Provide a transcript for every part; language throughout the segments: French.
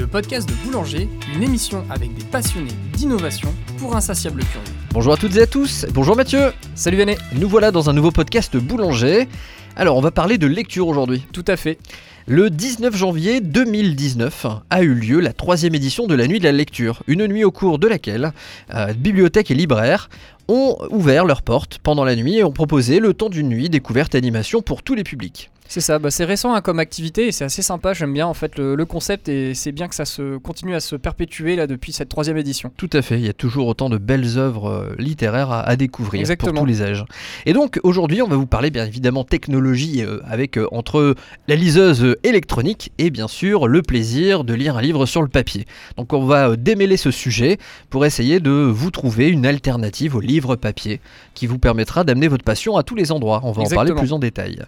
le podcast de Boulanger, une émission avec des passionnés d'innovation pour insatiables curieux. Bonjour à toutes et à tous, bonjour Mathieu Salut Vianney Nous voilà dans un nouveau podcast Boulanger. Alors on va parler de lecture aujourd'hui. Tout à fait. Le 19 janvier 2019 a eu lieu la troisième édition de la Nuit de la Lecture, une nuit au cours de laquelle euh, bibliothèques et libraires ont ouvert leurs portes pendant la nuit et ont proposé le temps d'une nuit découverte animation pour tous les publics. C'est ça, bah, c'est récent hein, comme activité et c'est assez sympa, j'aime bien en fait le, le concept et c'est bien que ça se continue à se perpétuer là depuis cette troisième édition. Tout à fait, il y a toujours autant de belles œuvres euh, littéraires à, à découvrir Exactement. pour tous les âges. Et donc aujourd'hui on va vous parler bien évidemment technologie euh, avec euh, entre la liseuse électronique et bien sûr le plaisir de lire un livre sur le papier. Donc on va démêler ce sujet pour essayer de vous trouver une alternative au livre papier qui vous permettra d'amener votre passion à tous les endroits. On va en parler plus en détail.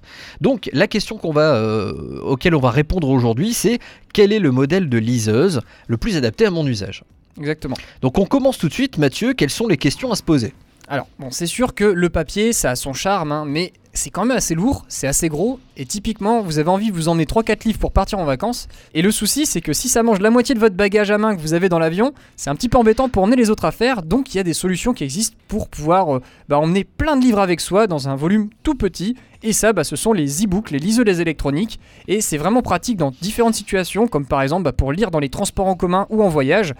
Donc la question qu'on va, euh, auquel on va répondre aujourd'hui c'est quel est le modèle de liseuse le plus adapté à mon usage? Exactement. donc on commence tout de suite, Mathieu, quelles sont les questions à se poser? Alors, bon, c'est sûr que le papier, ça a son charme, hein, mais c'est quand même assez lourd, c'est assez gros, et typiquement, vous avez envie de vous emmener 3-4 livres pour partir en vacances, et le souci, c'est que si ça mange la moitié de votre bagage à main que vous avez dans l'avion, c'est un petit peu embêtant pour emmener les autres affaires, donc il y a des solutions qui existent pour pouvoir euh, bah, emmener plein de livres avec soi dans un volume tout petit, et ça, bah, ce sont les e-books, les liseuses électroniques, et c'est vraiment pratique dans différentes situations, comme par exemple bah, pour lire dans les transports en commun ou en voyage,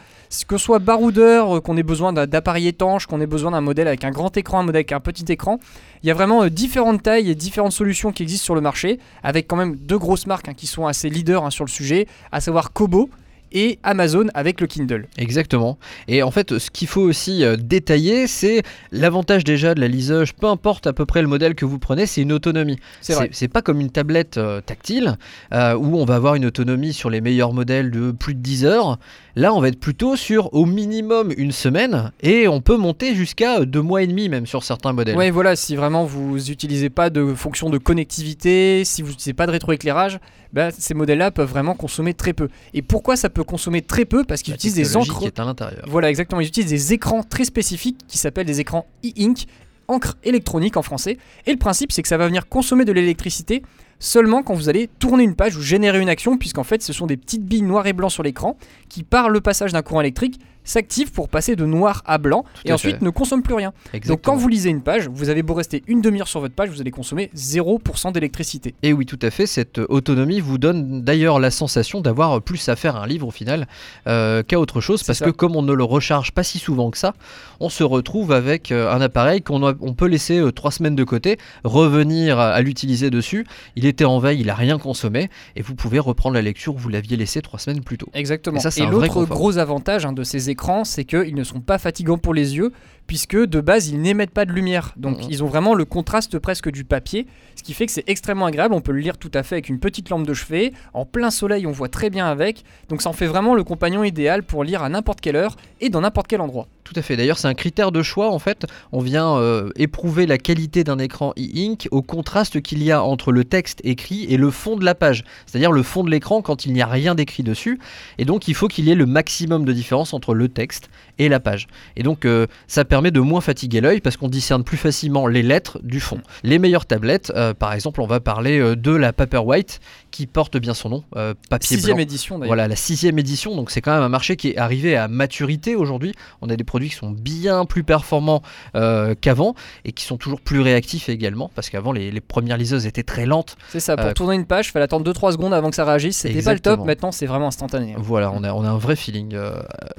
que soit baroudeur, euh, qu'on ait besoin d'appareils étanches, qu'on ait besoin d'un modèle avec un grand écran, un modèle avec un petit écran. Il y a vraiment euh, différentes et différentes solutions qui existent sur le marché, avec quand même deux grosses marques hein, qui sont assez leaders hein, sur le sujet, à savoir Kobo et Amazon avec le Kindle. Exactement. Et en fait, ce qu'il faut aussi euh, détailler, c'est l'avantage déjà de la liseuse, peu importe à peu près le modèle que vous prenez, c'est une autonomie. C'est pas comme une tablette euh, tactile, euh, où on va avoir une autonomie sur les meilleurs modèles de plus de 10 heures. Là, on va être plutôt sur au minimum une semaine, et on peut monter jusqu'à deux mois et demi même sur certains modèles. Ouais, voilà, si vraiment vous n'utilisez pas de fonction de connectivité, si vous n'utilisez pas de rétroéclairage, bah, ces modèles-là peuvent vraiment consommer très peu. Et pourquoi ça peut consommer très peu? Parce qu'ils utilisent des encres qui est à l'intérieur. Voilà, exactement. Ils utilisent des écrans très spécifiques qui s'appellent des écrans e-ink, encre électronique en français. Et le principe, c'est que ça va venir consommer de l'électricité seulement quand vous allez tourner une page ou générer une action, puisqu'en fait, ce sont des petites billes noires et blancs sur l'écran qui, par le passage d'un courant électrique, s'activent pour passer de noir à blanc Tout et ensuite fait. ne consomment plus rien. Exactement. Donc quand vous lisez une page, vous avez beau rester une demi-heure sur votre page, vous allez consommer 0% d'électricité. Et oui, tout à fait, cette euh, autonomie vous donne d'ailleurs la sensation d'avoir plus à faire à un livre au final euh, qu'à autre chose, parce ça. que comme on ne le recharge pas si souvent que ça, on se retrouve avec euh, un appareil qu'on on peut laisser euh, trois semaines de côté, revenir à, l'utiliser dessus. Il était en veille, il a rien consommé, et vous pouvez reprendre la lecture où vous l'aviez laissé trois semaines plus tôt. Exactement. Et ça, c'est Et l'autre gros avantage hein, de ces c'est qu'ils ne sont pas fatigants pour les yeux, puisque de base, ils n'émettent pas de lumière. Donc, Mhm. ils ont vraiment le contraste presque du papier, ce qui fait que c'est extrêmement agréable. On peut le lire tout à fait avec une petite lampe de chevet. En plein soleil, on voit très bien avec. Donc, ça en fait vraiment le compagnon idéal pour lire à n'importe quelle heure et dans n'importe quel endroit. Tout à fait. D'ailleurs, c'est un critère de choix. En fait, on vient euh, éprouver la qualité d'un écran e-ink au contraste qu'il y a entre le texte écrit et le fond de la page, c'est-à-dire le fond de l'écran quand il n'y a rien d'écrit dessus. Et donc, il faut qu'il y ait le maximum de différence entre le texte et la page. Et donc, euh, ça permet de moins fatiguer l'œil parce qu'on discerne plus facilement les lettres du fond. Les meilleures tablettes, euh, par exemple, on va parler euh, de la Paperwhite qui porte bien son nom, euh, papier Sixième blanc. édition d'ailleurs. Voilà, la sixième édition, donc c'est quand même un marché qui est arrivé à maturité aujourd'hui. On a des produits qui sont bien plus performants euh, qu'avant et qui sont toujours plus réactifs également, parce qu'avant les, les premières liseuses étaient très lentes. C'est ça, pour Euh, tourner une page, il fallait attendre 2-3 secondes avant que ça réagisse. C'était pas le top, maintenant c'est vraiment instantané. Voilà, on a, on a un vrai feeling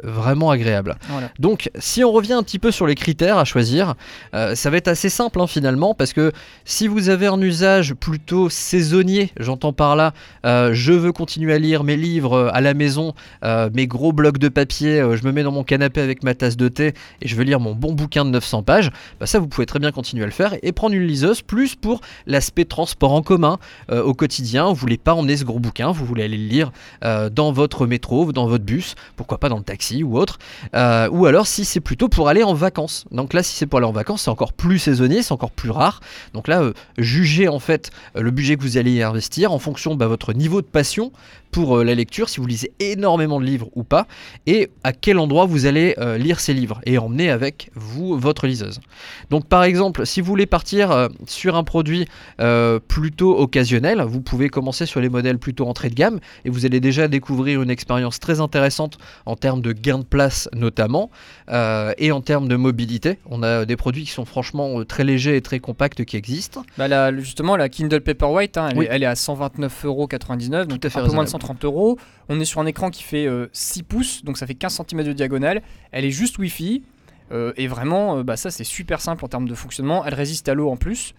vraiment agréable. Voilà. Donc, si on revient un petit peu sur les critères à choisir, ça va être assez simple hein, finalement, parce que si vous avez un usage plutôt saisonnier, j'entends par là, euh, je veux continuer à lire mes livres euh, à la maison, euh, mes gros blocs de papier, je me mets dans mon canapé avec ma tasse de thé et je veux lire mon bon bouquin de 900 pages, bah ça vous pouvez très bien continuer à le faire et prendre une liseuse plus pour l'aspect transport en commun au quotidien. Vous voulez pas emmener ce gros bouquin, vous voulez aller le lire dans votre métro, dans votre bus, pourquoi pas dans le taxi ou autre. Ou alors si c'est plutôt pour aller en vacances. Donc là, si c'est pour aller en vacances, c'est encore plus saisonnier, c'est encore plus rare. Donc là, jugez en fait le budget que vous allez investir en fonction bah, votre niveau de passion pour euh, la lecture, si vous lisez énormément de livres ou pas, et à quel endroit vous allez euh, lire ces livres et emmener avec vous votre liseuse. Donc par exemple, si vous voulez partir euh, sur un produit plutôt occasionnel, vous pouvez commencer sur les modèles plutôt entrée de gamme et vous allez déjà découvrir une expérience très intéressante en termes de gain de place notamment et en termes de mobilité. On a des produits qui sont franchement très légers et très compacts qui existent. Bah, justement, la Kindle Paperwhite, hein, elle, elle, est à 129,99€, donc Tout à fait un peu moins de 130 euros. On est sur un écran qui fait 6 euh, pouces, donc ça fait 15 cm de diagonale. Elle est juste Wi-Fi. Euh, et vraiment, euh, bah, ça c'est super simple en termes de fonctionnement. Elle résiste à l'eau en plus.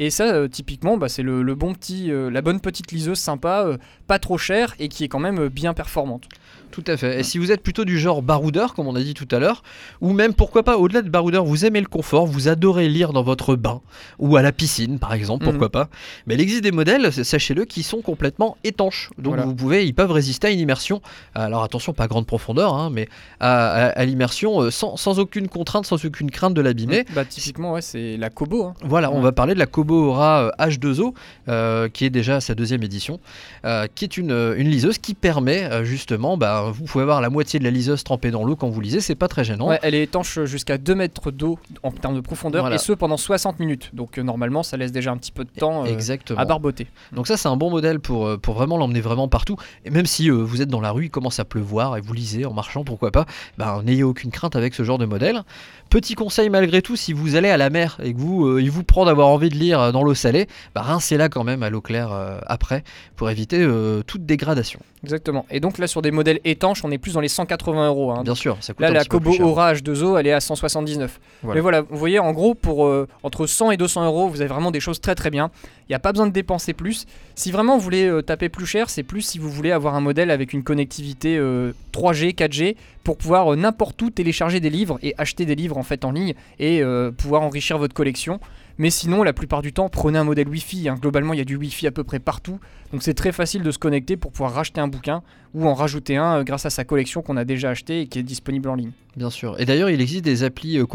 Et ça, typiquement, bah, c'est le, bon petit, la bonne petite liseuse sympa, pas trop chère et qui est quand même bien performante. Tout à fait. Et si vous êtes plutôt du genre baroudeur, comme on a dit tout à l'heure, ou même pourquoi pas au-delà de baroudeur, vous aimez le confort, vous adorez lire dans votre bain ou à la piscine par exemple, pourquoi mhm. pas. Mais il existe des modèles, sachez-le, qui sont complètement étanches. Donc vous pouvez, ils peuvent résister à une immersion. Alors attention, pas grande profondeur, hein, mais à, l'immersion euh, sans, aucune contrainte, sans aucune crainte de l'abîmer. Bah typiquement, ouais, c'est la Kobo. Hein. Voilà, on va parler de la Kobo Aura H2O, euh, qui est déjà sa deuxième édition, euh, qui est une, une liseuse qui permet justement bah, vous pouvez avoir la moitié de la liseuse trempée dans l'eau quand vous lisez, c'est pas très gênant. elle est étanche jusqu'à 2 mètres d'eau en termes de profondeur et ce pendant 60 minutes. Donc euh, normalement, ça laisse déjà un petit peu de temps euh, à barboter. Donc ça, c'est un bon modèle pour, euh, pour vraiment l'emmener vraiment partout. Et même si vous êtes dans la rue, il commence à pleuvoir et vous lisez en marchant, pourquoi pas, ben, n'ayez aucune crainte avec ce genre de modèle. Petit conseil malgré tout, si vous allez à la mer et que vous, il vous prend d'avoir envie de lire dans l'eau salée, bah, rincez-la quand même à l'eau claire après pour éviter toute dégradation. Exactement. Et donc là, sur des modèles étanches, on est plus dans les 180 euros. Hein. Bien sûr, ça coûte Là, la Kobo Orage 2O, elle est à 179. Mais voilà, vous voyez, en gros, pour euh, entre 100 et 200 euros, vous avez vraiment des choses très très bien. Il n'y a pas besoin de dépenser plus. Si vraiment vous voulez euh, taper plus cher, c'est plus si vous voulez avoir un modèle avec une connectivité 3G, euh, 4G, pour pouvoir n'importe où télécharger des livres et acheter des livres en fait en ligne et pouvoir enrichir votre collection. Mais sinon, la plupart du temps, prenez un modèle Wi-Fi. Hein. Globalement, il y a du Wi-Fi à peu près partout. Donc c'est très facile de se connecter pour pouvoir racheter un bouquin ou en rajouter un euh, grâce à sa collection qu'on a déjà acheté et qui est disponible en ligne. Bien sûr. Et d'ailleurs, il existe des applis euh,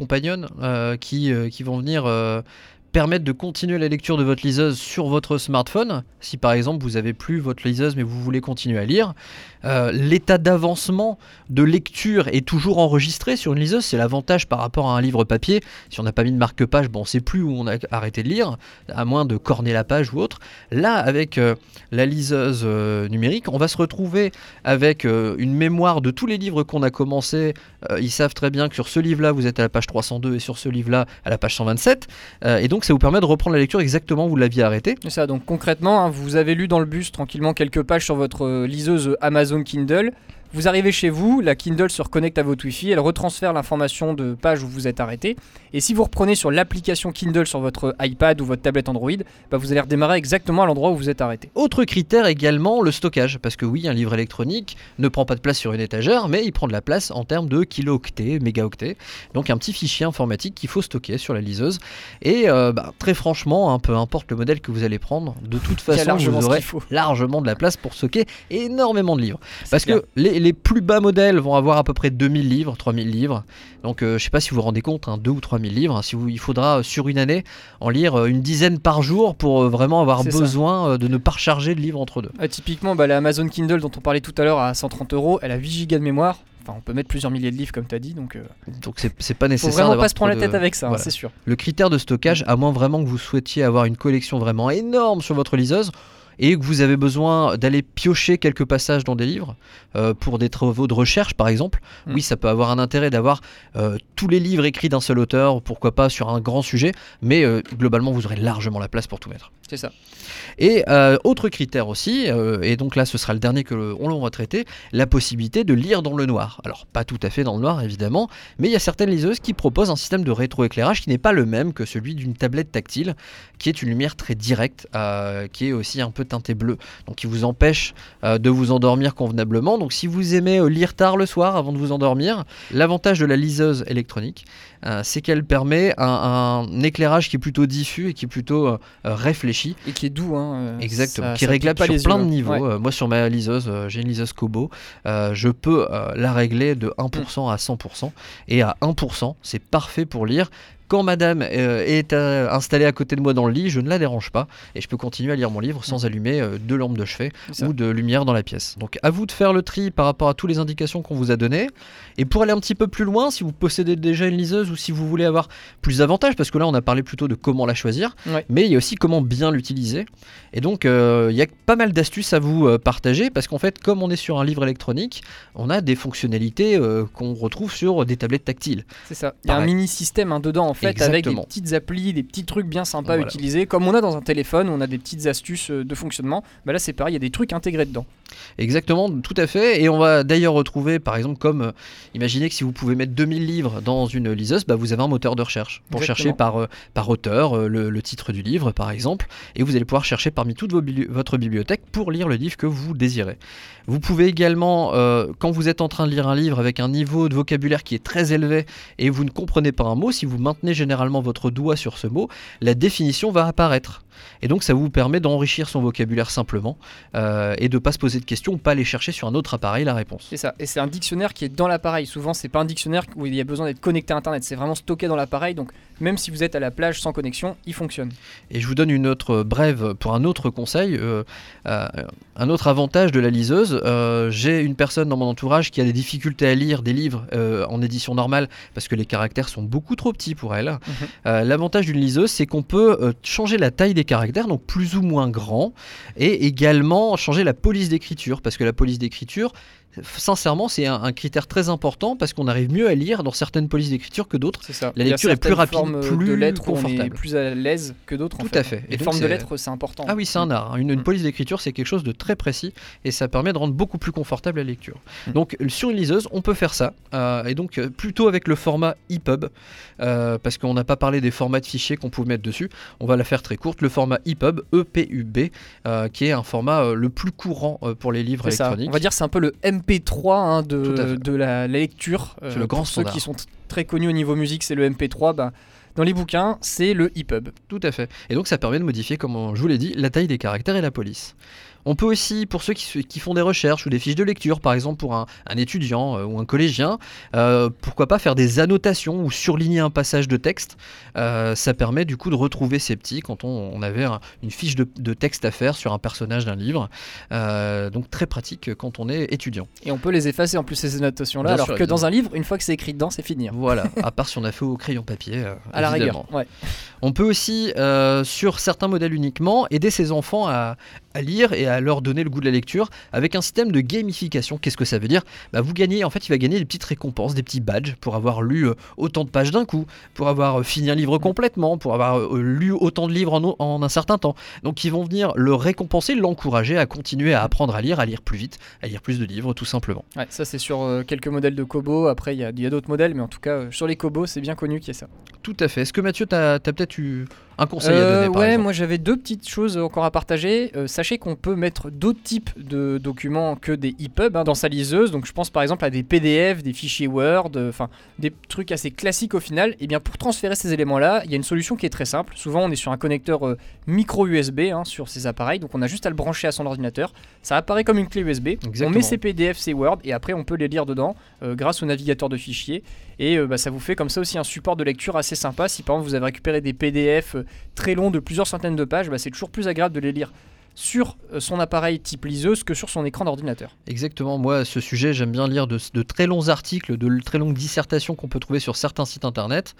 euh, qui, qui vont venir permettre de continuer la lecture de votre liseuse sur votre smartphone. Si par exemple vous avez plus votre liseuse mais vous voulez continuer à lire, euh, l'état d'avancement de lecture est toujours enregistré sur une liseuse. C'est l'avantage par rapport à un livre papier. Si on n'a pas mis de marque-page, bon, on sait plus où on a arrêté de lire, à moins de corner la page ou autre. Là, avec euh, la liseuse euh, numérique, on va se retrouver avec une mémoire de tous les livres qu'on a commencé. ils savent très bien que sur ce livre-là, vous êtes à la page 302 et sur ce livre-là, à la page 127. et donc ça vous permet de reprendre la lecture exactement où vous l'aviez arrêté. C'est ça, donc concrètement, hein, vous avez lu dans le bus tranquillement quelques pages sur votre euh, liseuse Amazon Kindle. Vous arrivez chez vous, la Kindle se reconnecte à votre Wi-Fi, elle retransfère l'information de page où vous êtes arrêté. Et si vous reprenez sur l'application Kindle sur votre iPad ou votre tablette Android, bah vous allez redémarrer exactement à l'endroit où vous êtes arrêté. Autre critère également, le stockage. Parce que oui, un livre électronique ne prend pas de place sur une étagère, mais il prend de la place en termes de kilo-octets, mégaoctets. Donc un petit fichier informatique qu'il faut stocker sur la liseuse. Et euh, bah, très franchement, hein, peu importe le modèle que vous allez prendre, de toute façon, vous aurez largement de la place pour stocker énormément de livres. Parce que les, les plus bas modèles vont avoir à peu près 2000 livres, 3000 livres. Donc euh, je sais pas si vous vous rendez compte, hein, 2 ou 3000 livres. Si vous, il faudra euh, sur une année en lire euh, une dizaine par jour pour vraiment avoir besoin de ne pas recharger de livres entre deux. typiquement, bah, la Amazon Kindle dont on parlait tout à l'heure à 130 euros, elle a 8 gigas de mémoire. Enfin, on peut mettre plusieurs milliers de livres comme tu as dit, donc. Donc c'est pas nécessaire. Faut vraiment pas se prendre la tête avec ça, hein, c'est sûr. Le critère de stockage, à moins vraiment que vous souhaitiez avoir une collection vraiment énorme sur votre liseuse, et que vous avez besoin d'aller piocher quelques passages dans des livres euh, pour des travaux de recherche par exemple, mm. oui ça peut avoir un intérêt d'avoir euh, tous les livres écrits d'un seul auteur, pourquoi pas sur un grand sujet, mais euh, globalement vous aurez largement la place pour tout mettre. C'est ça. Et autre critère aussi, et donc là ce sera le dernier que on va traiter, la possibilité de lire dans le noir. Alors pas tout à fait dans le noir évidemment, mais il y a certaines liseuses qui proposent un système de rétroéclairage qui n'est pas le même que celui d'une tablette tactile, qui est une lumière très directe, qui est aussi un peu teinté bleu, donc qui vous empêche euh, de vous endormir convenablement. Donc si vous aimez euh, lire tard le soir avant de vous endormir, l'avantage de la liseuse électronique, euh, c'est qu'elle permet un, éclairage qui est plutôt diffus et qui est plutôt réfléchi. Et qui est doux, hein, Exactement, qui est réglable sur plein de niveaux. moi sur ma liseuse, j'ai une liseuse Kobo, je peux la régler de 1% à 100%. Et à 1%, c'est parfait pour lire quand madame euh, est euh, installée à côté de moi dans le lit, je ne la dérange pas et je peux continuer à lire mon livre sans allumer euh, de lampe de chevet ou de lumière dans la pièce. Donc à vous de faire le tri par rapport à toutes les indications qu'on vous a données. Et pour aller un petit peu plus loin, si vous possédez déjà une liseuse ou si vous voulez avoir plus d'avantages, parce que là on a parlé plutôt de comment la choisir, Ouais. mais il y a aussi comment bien l'utiliser. Et donc euh, il y a pas mal d'astuces à vous euh, partager, parce qu'en fait comme on est sur un livre électronique, on a des fonctionnalités euh, qu'on retrouve sur des tablettes tactiles. C'est ça. Il y a un mini système hein, dedans en fait avec des petites applis, des petits trucs bien sympas à utiliser. Comme on a dans un téléphone, on a des petites astuces euh, de fonctionnement. Bah là c'est pareil, il y a des trucs intégrés dedans. Exactement, tout à fait. Et on va d'ailleurs retrouver, par exemple, comme euh, imaginez que si vous pouvez mettre 2000 livres dans une liseuse, bah, vous avez un moteur de recherche pour Exactement. chercher par, euh, par auteur euh, le, le titre du livre, par exemple, et vous allez pouvoir chercher parmi toute vos bibli- votre bibliothèque pour lire le livre que vous désirez. Vous pouvez également, quand vous êtes en train de lire un livre avec un niveau de vocabulaire qui est très élevé et vous ne comprenez pas un mot, si vous maintenez généralement votre doigt sur ce mot, la définition va apparaître. Et donc ça vous permet d'enrichir son vocabulaire simplement euh, et de pas se poser de questions pas aller chercher sur un autre appareil la réponse. C'est ça. Et c'est un dictionnaire qui est dans l'appareil. Souvent c'est pas un dictionnaire où il y a besoin d'être connecté à internet. C'est vraiment stocké dans l'appareil. Donc même si vous êtes à la plage sans connexion, il fonctionne. Et je vous donne une autre brève pour un autre conseil, euh, euh, un autre avantage de la liseuse. Euh, J'ai une personne dans mon entourage qui a des difficultés à lire des livres en édition normale parce que les caractères sont beaucoup trop petits pour elle. Euh, L'avantage d'une liseuse, c'est qu'on peut changer la taille des caractères, donc plus ou moins grand, et également changer la police d'écriture parce que la police d'écriture Sincèrement, c'est un, un critère très important parce qu'on arrive mieux à lire dans certaines polices d'écriture que d'autres. La lecture est plus rapide, euh, plus de lettres on est confortable. plus à l'aise que d'autres. en Tout fait. à fait. Les Et donc, formes de lettres, c'est important. Ah oui, c'est un art. hein. Une, une Mm. police d'écriture, c'est quelque chose de très précis et ça permet de rendre beaucoup plus confortable la lecture. Mm. Donc euh, sur une liseuse, on peut faire ça. euh, et donc plutôt avec le format EPUB, euh, parce qu'on n'a pas parlé des formats de fichiers qu'on pouvait mettre dessus. On va la faire très courte. Le format EPUB, EPUB, euh, qui est un format le plus courant pour les livres ça. électroniques. On va dire c'est un peu le MP3 hein, de, la, la lecture. Euh, C'est le grand pour ceux standard. qui sont très connus au niveau musique, c'est le MP3. Bah, dans les bouquins, c'est le EPUB. Tout à fait. Et donc ça permet de modifier, comme je vous l'ai dit, la taille des caractères et la police. On peut aussi, pour ceux qui, font des recherches ou des fiches de lecture, par exemple pour un, un étudiant euh, ou un collégien, euh, pourquoi pas faire des annotations ou surligner un passage de texte. Euh, ça permet du coup de retrouver ces petits quand on, on avait un- une fiche de, de texte à faire sur un personnage d'un livre. Donc très pratique quand on est étudiant. Et on peut les effacer en plus ces annotations-là, alors sûr, que dans un livre, une fois que c'est écrit dedans, c'est fini. hein. Voilà, à part si on a fait au crayon papier. À la rigueur. Ouais. On peut aussi, sur certains modèles uniquement, aider ses enfants à, à lire et à leur donner le goût de la lecture avec un système de gamification. Qu'est-ce que ça veut dire? Bah, Vous gagnez, en fait, il va gagner des petites récompenses, des petits badges pour avoir lu euh, autant de pages d'un coup, pour avoir euh, fini un livre complètement, pour avoir euh, lu autant de livres en, un certain temps. Donc, ils vont venir le récompenser, l'encourager à continuer à apprendre à lire, à lire plus vite, à lire plus de livres, tout simplement. Ça c'est sur quelques modèles de Kobo. Après, il y a, a d'autres modèles, mais en tout cas, sur les Kobo, c'est bien connu qu'il y ait ça. Tout à fait. Est-ce que Mathieu, tu as, peut-être eu un conseil à Euh, donner par ouais, exemple moi j'avais deux petites choses encore à partager. Euh, sachez qu'on peut mettre d'autres types de documents que des EPUB hein, dans sa liseuse. Donc je pense par exemple à des PDF, des fichiers Word, euh, des trucs assez classiques au final. Et bien pour transférer ces éléments-là, il y a une solution qui est très simple. Souvent on est sur un connecteur micro USB hein, sur ces appareils, donc on a juste à le brancher à son ordinateur. Ça apparaît comme une clé USB. On met ses PDF, ses Word, et après on peut les lire dedans grâce au navigateur de fichiers. Et bah, ça vous fait comme ça aussi un support de lecture assez sympa. Si par exemple vous avez récupéré des PDF euh, très longs de plusieurs centaines de pages, bah, c'est toujours plus agréable de les lire sur euh, son appareil type liseuse que sur son écran d'ordinateur. Exactement, moi à ce sujet j'aime bien lire de, très longs articles, de très longues dissertations qu'on peut trouver sur certains sites internet.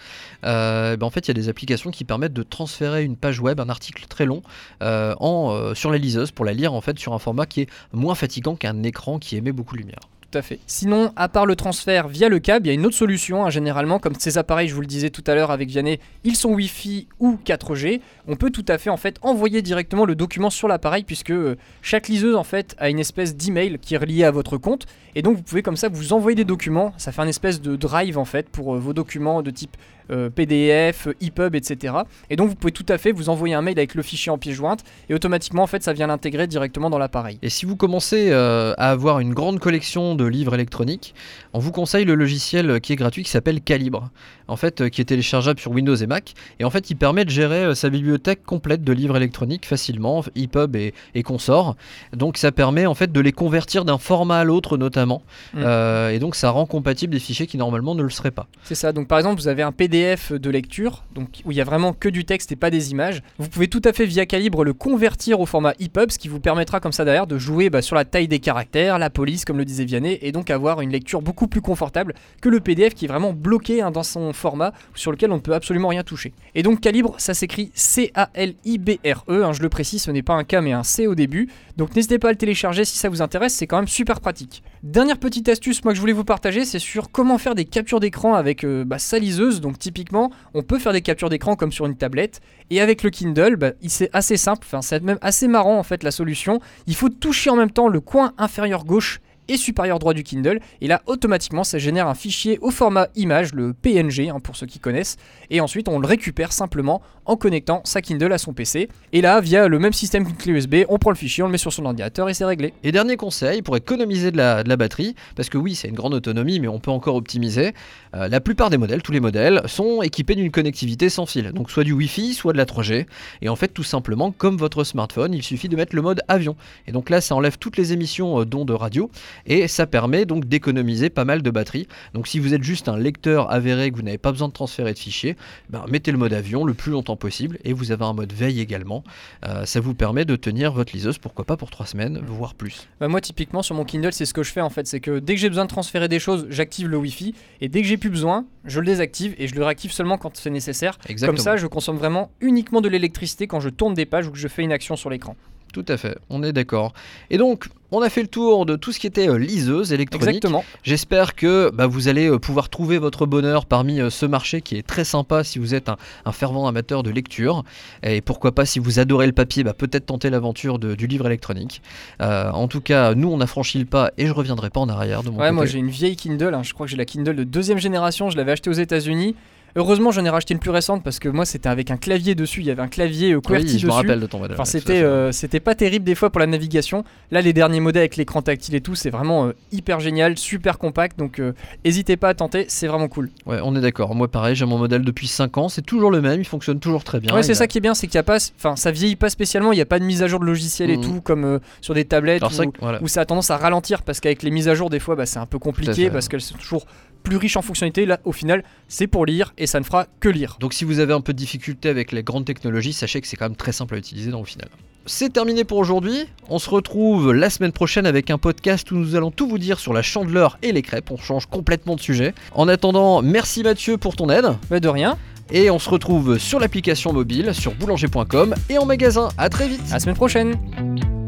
Euh, ben, en fait il y a des applications qui permettent de transférer une page web, un article très long, en, sur la liseuse pour la lire en fait sur un format qui est moins fatigant qu'un écran qui émet beaucoup de lumière. Tout à fait. Sinon, à part le transfert via le câble, il y a une autre solution. hein, généralement, comme ces appareils, je vous le disais tout à l'heure avec Vianney, ils sont Wi-Fi ou 4G. On peut tout à fait en fait envoyer directement le document sur l'appareil puisque euh, chaque liseuse en fait a une espèce d'email qui est relié à votre compte et donc vous pouvez comme ça vous envoyer des documents. Ça fait un espèce de drive en fait pour euh, vos documents de type euh, PDF, euh, EPUB, etc. Et donc vous pouvez tout à fait vous envoyer un mail avec le fichier en pièce jointe et automatiquement en fait ça vient l'intégrer directement dans l'appareil. Et si vous commencez euh, à avoir une grande collection de livres électroniques, on vous conseille le logiciel qui est gratuit qui s'appelle Calibre. En fait, euh, qui est téléchargeable sur Windows et Mac. Et en fait, il permet de gérer euh, sa bibliothèque complète de livres électroniques facilement, EPUB et, et consorts. Donc, ça permet en fait de les convertir d'un format à l'autre, notamment. Mm. Euh, et donc, ça rend compatible des fichiers qui normalement ne le seraient pas. C'est ça. Donc par exemple, vous avez un PDF de lecture, donc où il y a vraiment que du texte et pas des images. Vous pouvez tout à fait via Calibre le convertir au format EPUB, ce qui vous permettra comme ça derrière de jouer bah, sur la taille des caractères, la police, comme le disait Vianney, et donc avoir une lecture beaucoup plus confortable que le PDF qui est vraiment bloqué hein, dans son format sur lequel on ne peut absolument rien toucher. Et donc Calibre, ça s'écrit C-A-L-I-B-R-E. hein, je le précise, ce n'est pas un K mais un C au début. Donc n'hésitez pas à le télécharger si ça vous intéresse, c'est quand même super pratique. Dernière petite astuce moi que je voulais vous partager, c'est sur comment faire des captures d'écran avec euh, bah, sa liseuse. Donc typiquement, on peut faire des captures d'écran comme sur une tablette. Et avec le Kindle, bah, c'est assez simple, enfin c'est même assez marrant en fait la solution. Il faut toucher en même temps le coin inférieur gauche et supérieur droit du Kindle. Et là, automatiquement, ça génère un fichier au format image, le PNG, hein, pour ceux qui connaissent. Et ensuite, on le récupère simplement en connectant sa Kindle à son PC. Et là, via le même système qu'une clé USB, on prend le fichier, on le met sur son ordinateur et c'est réglé. Et dernier conseil pour économiser de la, batterie, parce que oui, c'est une grande autonomie, mais on peut encore optimiser. euh, la plupart des modèles, tous les modèles, sont équipés d'une connectivité sans fil, donc soit du Wi-Fi, soit de la 3G. Et en fait, tout simplement, comme votre smartphone, il suffit de mettre le mode avion. Et donc là, ça enlève toutes les émissions euh, d'ondes radio, et ça permet donc d'économiser pas mal de batterie. Donc si vous êtes juste un lecteur avéré, que vous n'avez pas besoin de transférer de fichiers, ben, mettez le mode avion le plus longtemps possible, et vous avez un mode veille également. Euh, ça vous permet de tenir votre liseuse, pourquoi pas pour 3 semaines, voire plus. Bah, moi, typiquement, sur mon Kindle, c'est ce que je fais en fait. C'est que dès que j'ai besoin de transférer des choses, j'active le Wi-Fi. Et dès que j'ai plus besoin, je le désactive et je le réactive seulement quand c'est nécessaire. Exactement. Comme ça, je consomme vraiment uniquement de l'électricité quand je tourne des pages ou que je fais une action sur l'écran. Tout à fait, on est d'accord. Et donc, on a fait le tour de tout ce qui était euh, liseuse électronique. Exactement. J'espère que bah, vous allez euh, pouvoir trouver votre bonheur parmi euh, ce marché qui est très sympa si vous êtes un, un fervent amateur de lecture. Et pourquoi pas, si vous adorez le papier, bah, peut-être tenter l'aventure du livre électronique. En tout cas, nous, on a franchi le pas et je reviendrai pas en arrière de mon Ouais, côté. moi j'ai une vieille Kindle. hein. Je crois que j'ai la Kindle de deuxième génération. Je l'avais achetée aux États-Unis. Heureusement, j'en ai racheté une plus récente parce que moi c'était avec un clavier dessus. Il y avait un clavier euh, QWERTY oui, je dessus. me rappelle de ton modèle. Enfin, c'était euh, c'était pas terrible des fois pour la navigation. Là, les derniers modèles avec l'écran tactile et tout, c'est vraiment euh, hyper génial, super compact. Donc, n'hésitez pas à tenter, c'est vraiment cool. Ouais, on est d'accord. Moi, pareil, j'ai mon modèle depuis 5 ans. C'est toujours le même, il fonctionne toujours très bien. ouais, c'est a- ça qui est bien, c'est qu'il y a pas, enfin, ça vieillit pas spécialement. Il y a pas de mise à jour de logiciel et Mhm. tout comme sur des tablettes Alors, où, voilà. ça a tendance à ralentir parce qu'avec les mises à jour des fois, bah, c'est un peu compliqué parce qu'elles sont toujours plus riches en fonctionnalités. Là, au final, c'est pour lire et ça ne fera que lire. Donc si vous avez un peu de difficulté avec les grandes technologies, sachez que c'est quand même très simple à utiliser dans le final. C'est terminé pour aujourd'hui. On se retrouve la semaine prochaine avec un podcast où nous allons tout vous dire sur la chandeleur et les crêpes. On change complètement de sujet. En attendant, merci Mathieu pour ton aide. Bah, de rien. Et on se retrouve sur l'application mobile, sur boulanger.com et en magasin. À très vite. À la semaine prochaine.